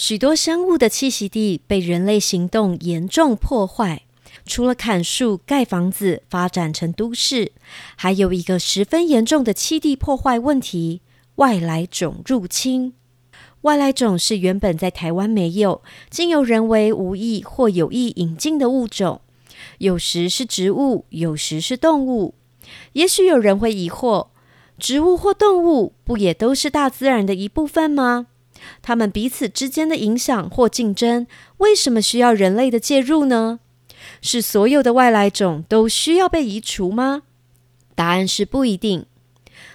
许多生物的栖息地被人类行动严重破坏。除了砍树、盖房子、发展成都市，还有一个十分严重的栖地破坏问题——外来种入侵。外来种是原本在台湾没有，经由人为无意或有意引进的物种，有时是植物，有时是动物。也许有人会疑惑：植物或动物不也都是大自然的一部分吗？它们彼此之间的影响或竞争，为什么需要人类的介入呢？是所有的外来种都需要被移除吗？答案是不一定。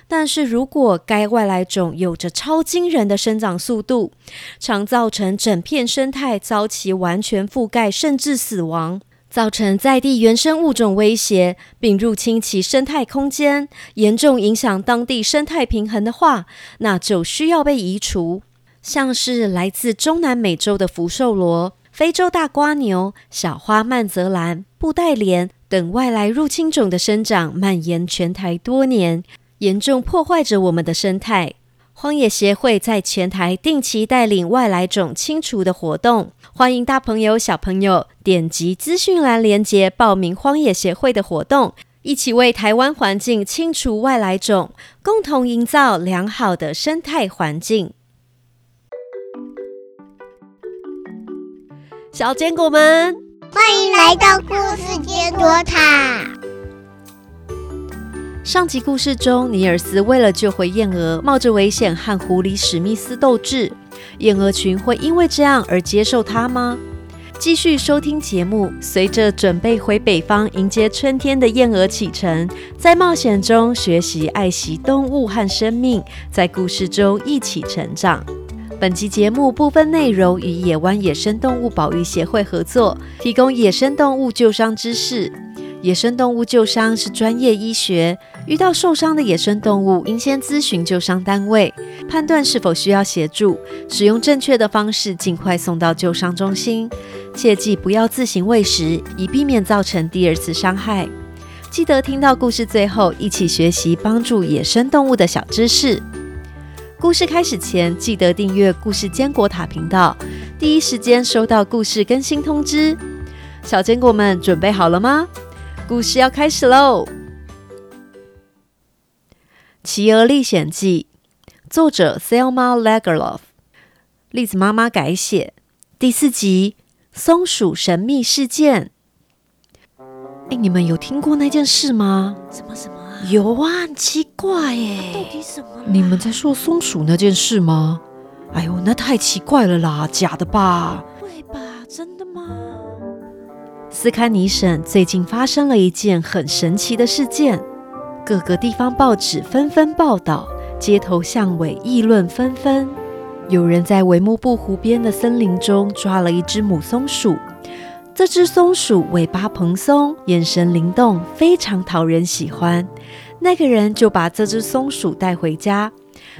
但是如果该外来种有着超惊人的生长速度，常造成整片生态遭其完全覆盖，甚至死亡，造成在地原生物种威胁，并入侵其生态空间，严重影响当地生态平衡的话，那就需要被移除。像是来自中南美洲的福寿螺、非洲大瓜牛、小花曼泽兰、布袋莲等外来入侵种的生长蔓延全台多年，严重破坏着我们的生态。荒野协会在全台定期带领外来种清除的活动，欢迎大朋友小朋友点击资讯栏连接报名荒野协会的活动，一起为台湾环境清除外来种，共同营造良好的生态环境。小坚果们，欢迎来到故事坚果塔。上集故事中，尼尔斯为了救回燕鹅，冒着危险和狐狸史密斯斗智。燕鹅群会因为这样而接受他吗？继续收听节目，随着准备回北方迎接春天的燕鹅启程，在冒险中学习爱惜动物和生命，在故事中一起成长。本集节目部分内容与野湾野生动物保育协会合作，提供野生动物救伤知识。野生动物救伤是专业医学，遇到受伤的野生动物，应先咨询救伤单位，判断是否需要协助，使用正确的方式，尽快送到救伤中心。切记不要自行喂食，以避免造成第二次伤害。记得听到故事最后，一起学习帮助野生动物的小知识。故事开始前，记得订阅故事坚果塔频道，第一时间收到故事更新通知。小坚果们准备好了吗？故事要开始喽！《企鹅历险记》作者 Selma Lagerlof，栗子妈妈改写，第四集《松鼠神秘事件》。哎，你们有听过那件事吗？什么什么？有啊，很奇怪耶！到底什么？你们在说松鼠那件事吗？哎呦，那太奇怪了啦，假的吧？会吧？真的吗？斯堪尼省最近发生了一件很神奇的事件，各个地方报纸纷纷报道，街头巷尾议论纷纷。有人在维木布湖边的森林中抓了一只母松鼠。这只松鼠尾巴蓬松，眼神灵动，非常讨人喜欢。那个人就把这只松鼠带回家，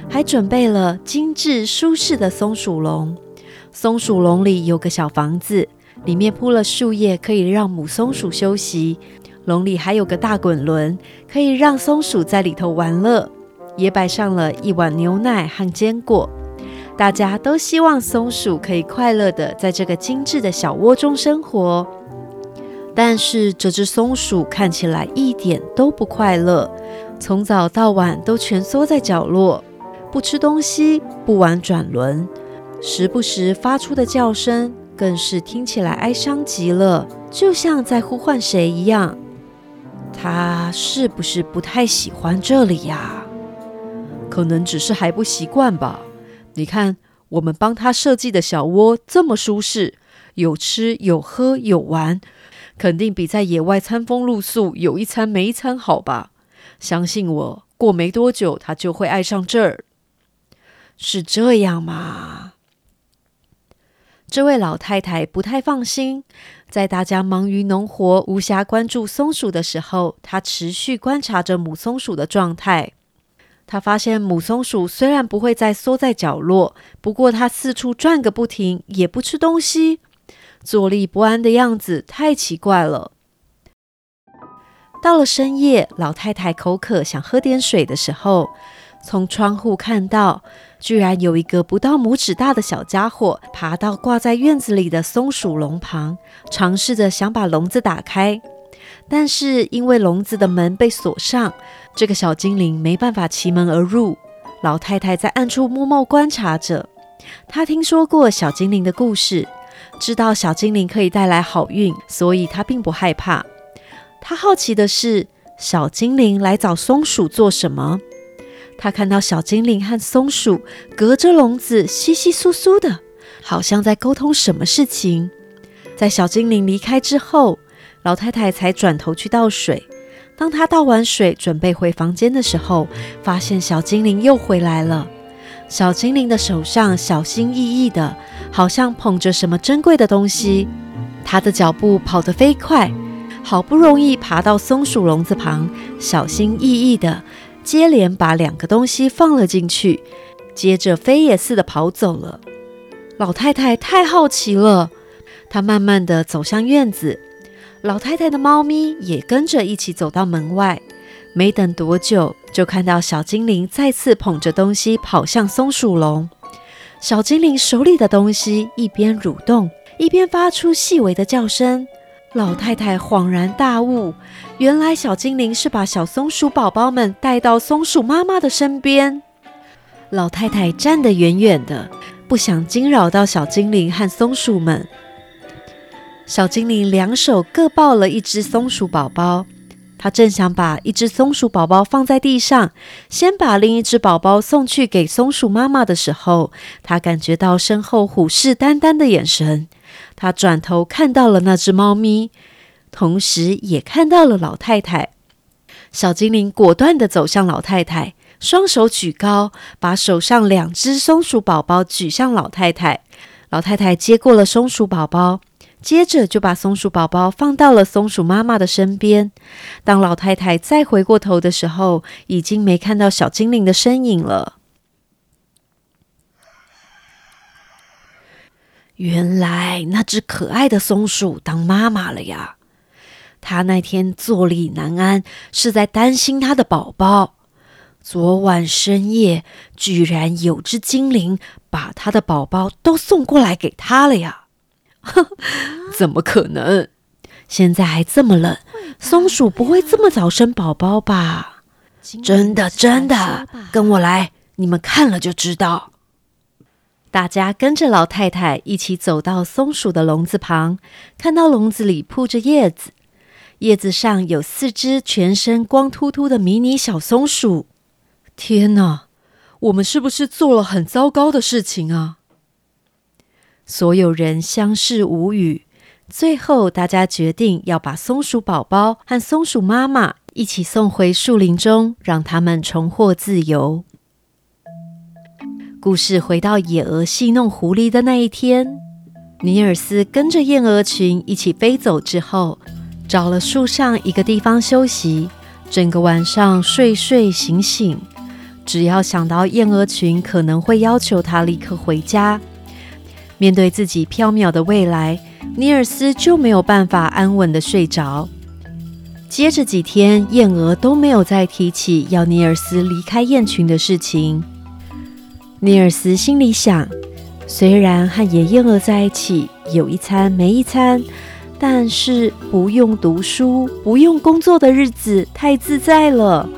还准备了精致舒适的松鼠笼。松鼠笼里有个小房子，里面铺了树叶，可以让母松鼠休息。笼里还有个大滚轮，可以让松鼠在里头玩乐。也摆上了一碗牛奶和坚果。大家都希望松鼠可以快乐的在这个精致的小窝中生活，但是这只松鼠看起来一点都不快乐，从早到晚都蜷缩在角落，不吃东西，不玩转轮，时不时发出的叫声更是听起来哀伤极了，就像在呼唤谁一样。它是不是不太喜欢这里呀？可能只是还不习惯吧。你看，我们帮他设计的小窝这么舒适，有吃有喝有玩，肯定比在野外餐风露宿有一餐没一餐好吧？相信我，过没多久他就会爱上这儿。是这样吗？这位老太太不太放心，在大家忙于农活、无暇关注松鼠的时候，她持续观察着母松鼠的状态。她发现母松鼠虽然不会再缩在角落，不过它四处转个不停，也不吃东西，坐立不安的样子太奇怪了。到了深夜，老太太口渴，想喝点水的时候，从窗户看到，居然有一个不到拇指大的小家伙爬到挂在院子里的松鼠笼旁，尝试着想把笼子打开。但是因为笼子的门被锁上，这个小精灵没办法骑门而入。老太太在暗处默默观察着。她听说过小精灵的故事，知道小精灵可以带来好运，所以她并不害怕。她好奇的是，小精灵来找松鼠做什么？她看到小精灵和松鼠隔着笼子稀稀疏疏的，好像在沟通什么事情。在小精灵离开之后。老太太才转头去倒水。当她倒完水，准备回房间的时候，发现小精灵又回来了。小精灵的手上小心翼翼的，好像捧着什么珍贵的东西。她的脚步跑得飞快，好不容易爬到松鼠笼子旁，小心翼翼的接连把两个东西放了进去，接着飞也似的跑走了。老太太太好奇了，她慢慢的走向院子。老太太的猫咪也跟着一起走到门外，没等多久，就看到小精灵再次捧着东西跑向松鼠笼。小精灵手里的东西一边蠕动，一边发出细微的叫声。老太太恍然大悟，原来小精灵是把小松鼠宝宝们带到松鼠妈妈的身边。老太太站得远远的，不想惊扰到小精灵和松鼠们。小精灵两手各抱了一只松鼠宝宝，他正想把一只松鼠宝宝放在地上，先把另一只宝宝送去给松鼠妈妈的时候，他感觉到身后虎视眈眈的眼神。他转头看到了那只猫咪，同时也看到了老太太。小精灵果断地走向老太太，双手举高，把手上两只松鼠宝宝举向老太太。老太太接过了松鼠宝宝。接着就把松鼠宝宝放到了松鼠妈妈的身边。当老太太再回过头的时候，已经没看到小精灵的身影了。原来那只可爱的松鼠当妈妈了呀！它那天坐立难安，是在担心它的宝宝。昨晚深夜，居然有只精灵把它的宝宝都送过来给它了呀！怎么可能？现在还这么冷，松鼠不会这么早生宝宝吧？真的，真的，跟我来，你们看了就知道。大家跟着老太太一起走到松鼠的笼子旁，看到笼子里铺着叶子，叶子上有四只全身光秃秃的迷你小松鼠。天哪，我们是不是做了很糟糕的事情啊？所有人相视无语。最后，大家决定要把松鼠宝宝和松鼠妈妈一起送回树林中，让他们重获自由。故事回到野鹅戏弄狐狸的那一天，尼尔斯跟着燕鹅群一起飞走之后，找了树上一个地方休息，整个晚上睡睡醒醒。只要想到燕鹅群可能会要求他立刻回家。面对自己飘渺的未来，尼尔斯就没有办法安稳的睡着。接着几天，燕鹅都没有再提起要尼尔斯离开雁群的事情。尼尔斯心里想：虽然和野燕鹅在一起，有一餐没一餐，但是不用读书、不用工作的日子太自在了。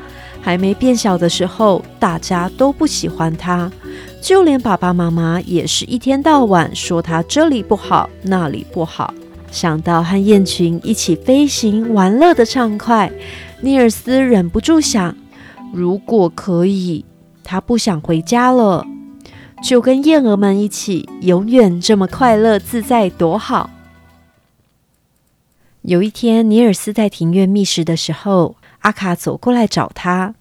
还没变小的时候，大家都不喜欢他。就连爸爸妈妈也是一天到晚说他这里不好那里不好。想到和雁群一起飞行玩乐的畅快，尼尔斯忍不住想：如果可以，他不想回家了，就跟燕儿们一起，永远这么快乐自在，多好。有一天，尼尔斯在庭院觅食的时候，阿卡走过来找他：“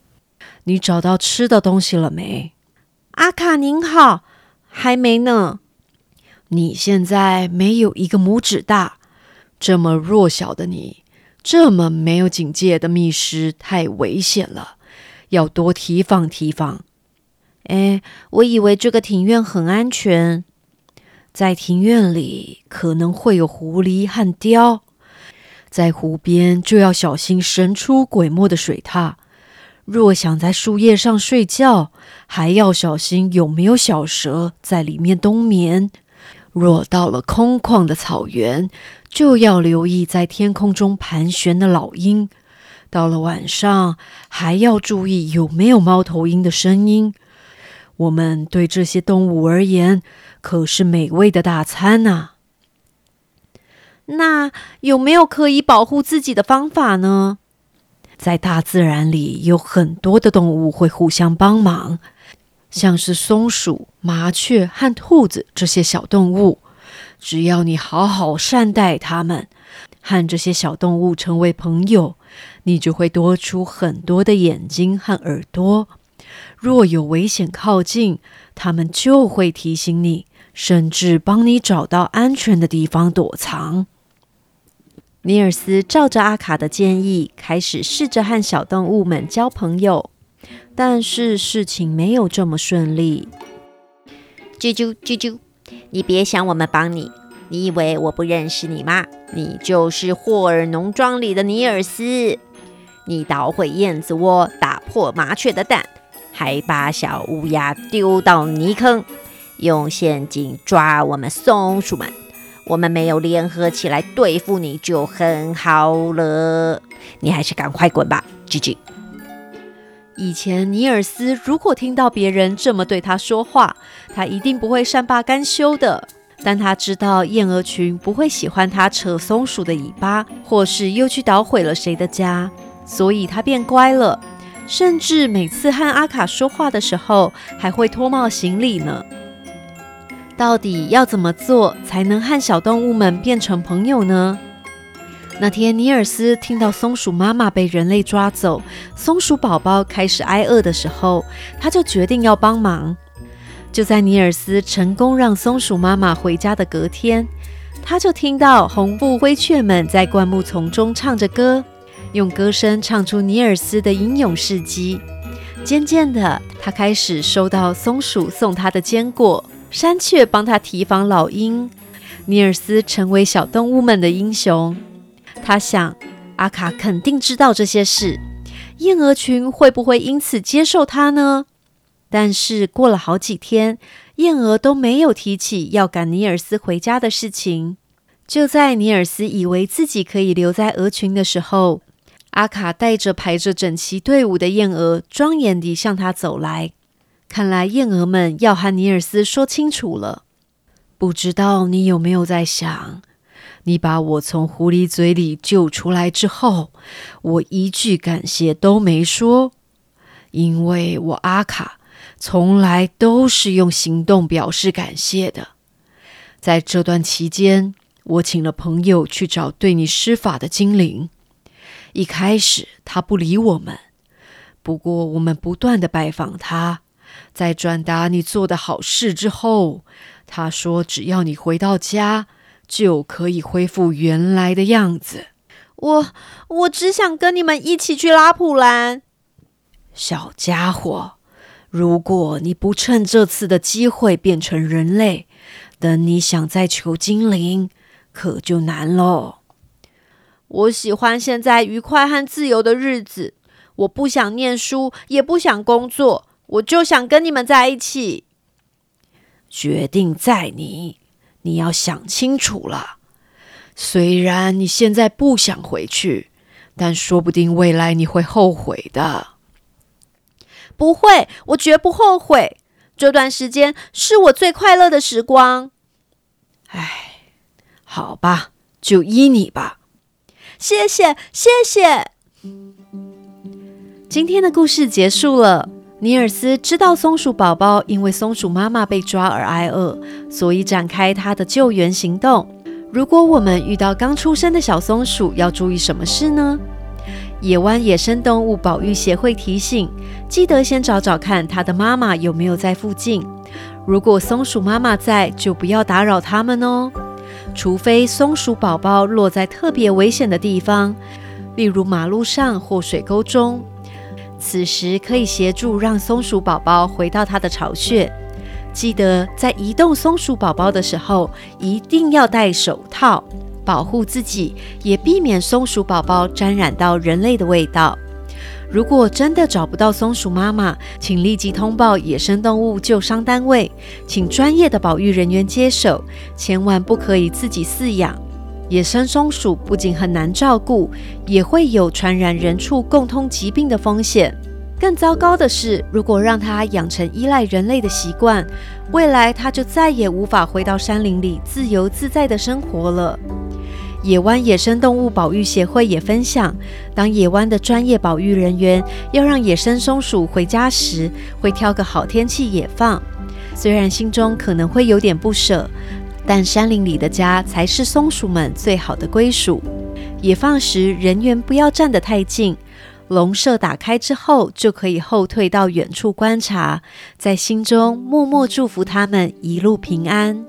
你找到吃的东西了没？”阿卡您好，还没呢。你现在没有一个拇指大，这么弱小的你，这么没有警戒的觅食太危险了，要多提防提防。哎，我以为这个庭院很安全，在庭院里可能会有狐狸和雕，在湖边就要小心神出鬼没的水獭。若想在树叶上睡觉，还要小心有没有小蛇在里面冬眠。若到了空旷的草原，就要留意在天空中盘旋的老鹰。到了晚上，还要注意有没有猫头鹰的声音。我们对这些动物而言，可是美味的大餐呐。那有没有可以保护自己的方法呢？在大自然里，有很多的动物会互相帮忙，像是松鼠、麻雀和兔子这些小动物。只要你好好善待它们，和这些小动物成为朋友，你就会多出很多的眼睛和耳朵。若有危险靠近，它们就会提醒你，甚至帮你找到安全的地方躲藏。尼尔斯照着阿卡的建议，开始试着和小动物们交朋友，但是事情没有这么顺利。啾啾啾啾，你别想我们帮你，你以为我不认识你吗？你就是霍尔农庄里的尼尔斯，你捣毁燕子窝，打破麻雀的蛋，还把小乌鸦丢到泥坑，用陷阱抓我们松鼠们。我们没有联合起来对付你就很好了，你还是赶快滚吧吉吉。以前尼尔斯如果听到别人这么对他说话，他一定不会善罢甘休的。但他知道燕鹅群不会喜欢他扯松鼠的尾巴，或是又去捣毁了谁的家，所以他变乖了，甚至每次和阿卡说话的时候，还会脱帽行礼呢。到底要怎么做才能和小动物们变成朋友呢？那天，尼尔斯听到松鼠妈妈被人类抓走，松鼠宝宝开始挨饿的时候，他就决定要帮忙。就在尼尔斯成功让松鼠妈妈回家的隔天，他就听到红布灰雀们在灌木丛中唱着歌，用歌声唱出尼尔斯的英勇事迹。渐渐的，他开始收到松鼠送他的坚果。山雀帮他提防老鹰，尼尔斯成为小动物们的英雄。他想，阿卡肯定知道这些事，燕鹅群会不会因此接受他呢？但是过了好几天，燕鹅都没有提起要赶尼尔斯回家的事情。就在尼尔斯以为自己可以留在鹅群的时候，阿卡带着排着整齐队伍的燕鹅，庄严地向他走来。看来燕鹅们要和尼尔斯说清楚了。不知道你有没有在想，你把我从狐狸嘴里救出来之后，我一句感谢都没说，因为我阿卡从来都是用行动表示感谢的。在这段期间，我请了朋友去找对你施法的精灵。一开始他不理我们，不过我们不断的拜访他。在转达你做的好事之后，他说：“只要你回到家，就可以恢复原来的样子。”我我只想跟你们一起去拉普兰。小家伙，如果你不趁这次的机会变成人类，等你想再求精灵，可就难喽。我喜欢现在愉快和自由的日子，我不想念书，也不想工作。我就想跟你们在一起。决定在你，你要想清楚了。虽然你现在不想回去，但说不定未来你会后悔的。不会，我绝不后悔。这段时间是我最快乐的时光。唉，好吧，就依你吧。谢谢，谢谢。今天的故事结束了。尼尔斯知道松鼠宝宝因为松鼠妈妈被抓而挨饿，所以展开他的救援行动。如果我们遇到刚出生的小松鼠，要注意什么事呢？野湾野生动物保育协会提醒：记得先找找看它的妈妈有没有在附近。如果松鼠妈妈在，就不要打扰它们哦。除非松鼠宝宝落在特别危险的地方，例如马路上或水沟中。此时可以协助让松鼠宝宝回到它的巢穴。记得在移动松鼠宝宝的时候，一定要戴手套，保护自己，也避免松鼠宝宝沾染到人类的味道。如果真的找不到松鼠妈妈，请立即通报野生动物救伤单位，请专业的保育人员接手，千万不可以自己饲养。野生松鼠不仅很难照顾，也会有传染人畜共通疾病的风险。更糟糕的是，如果让它养成依赖人类的习惯，未来它就再也无法回到山林里自由自在的生活了。野湾野生动物保育协会也分享，当野湾的专业保育人员要让野生松鼠回家时，会挑个好天气野放。虽然心中可能会有点不舍。但山林里的家才是松鼠们最好的归属。野放时，人员不要站得太近。笼舍打开之后，就可以后退到远处观察，在心中默默祝福他们一路平安。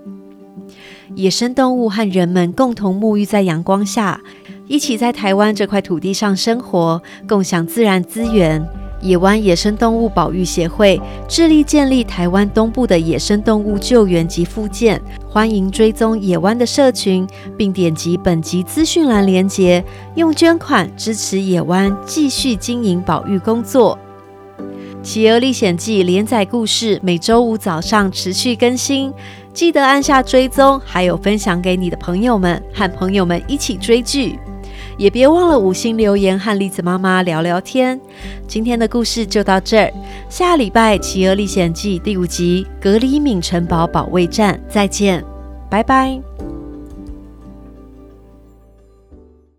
野生动物和人们共同沐浴在阳光下，一起在台湾这块土地上生活，共享自然资源。野湾野生动物保育协会致力建立台湾东部的野生动物救援及复健，欢迎追踪野湾的社群，并点击本集资讯栏连接，用捐款支持野湾继续经营保育工作。《企鹅历险记》连载故事每周五早上持续更新，记得按下追踪，还有分享给你的朋友们，和朋友们一起追剧。也别忘了五星留言和栗子妈妈聊聊天。今天的故事就到这儿，下礼拜《企鹅历险记》第五集《格里敏城堡保卫战》再见，拜拜。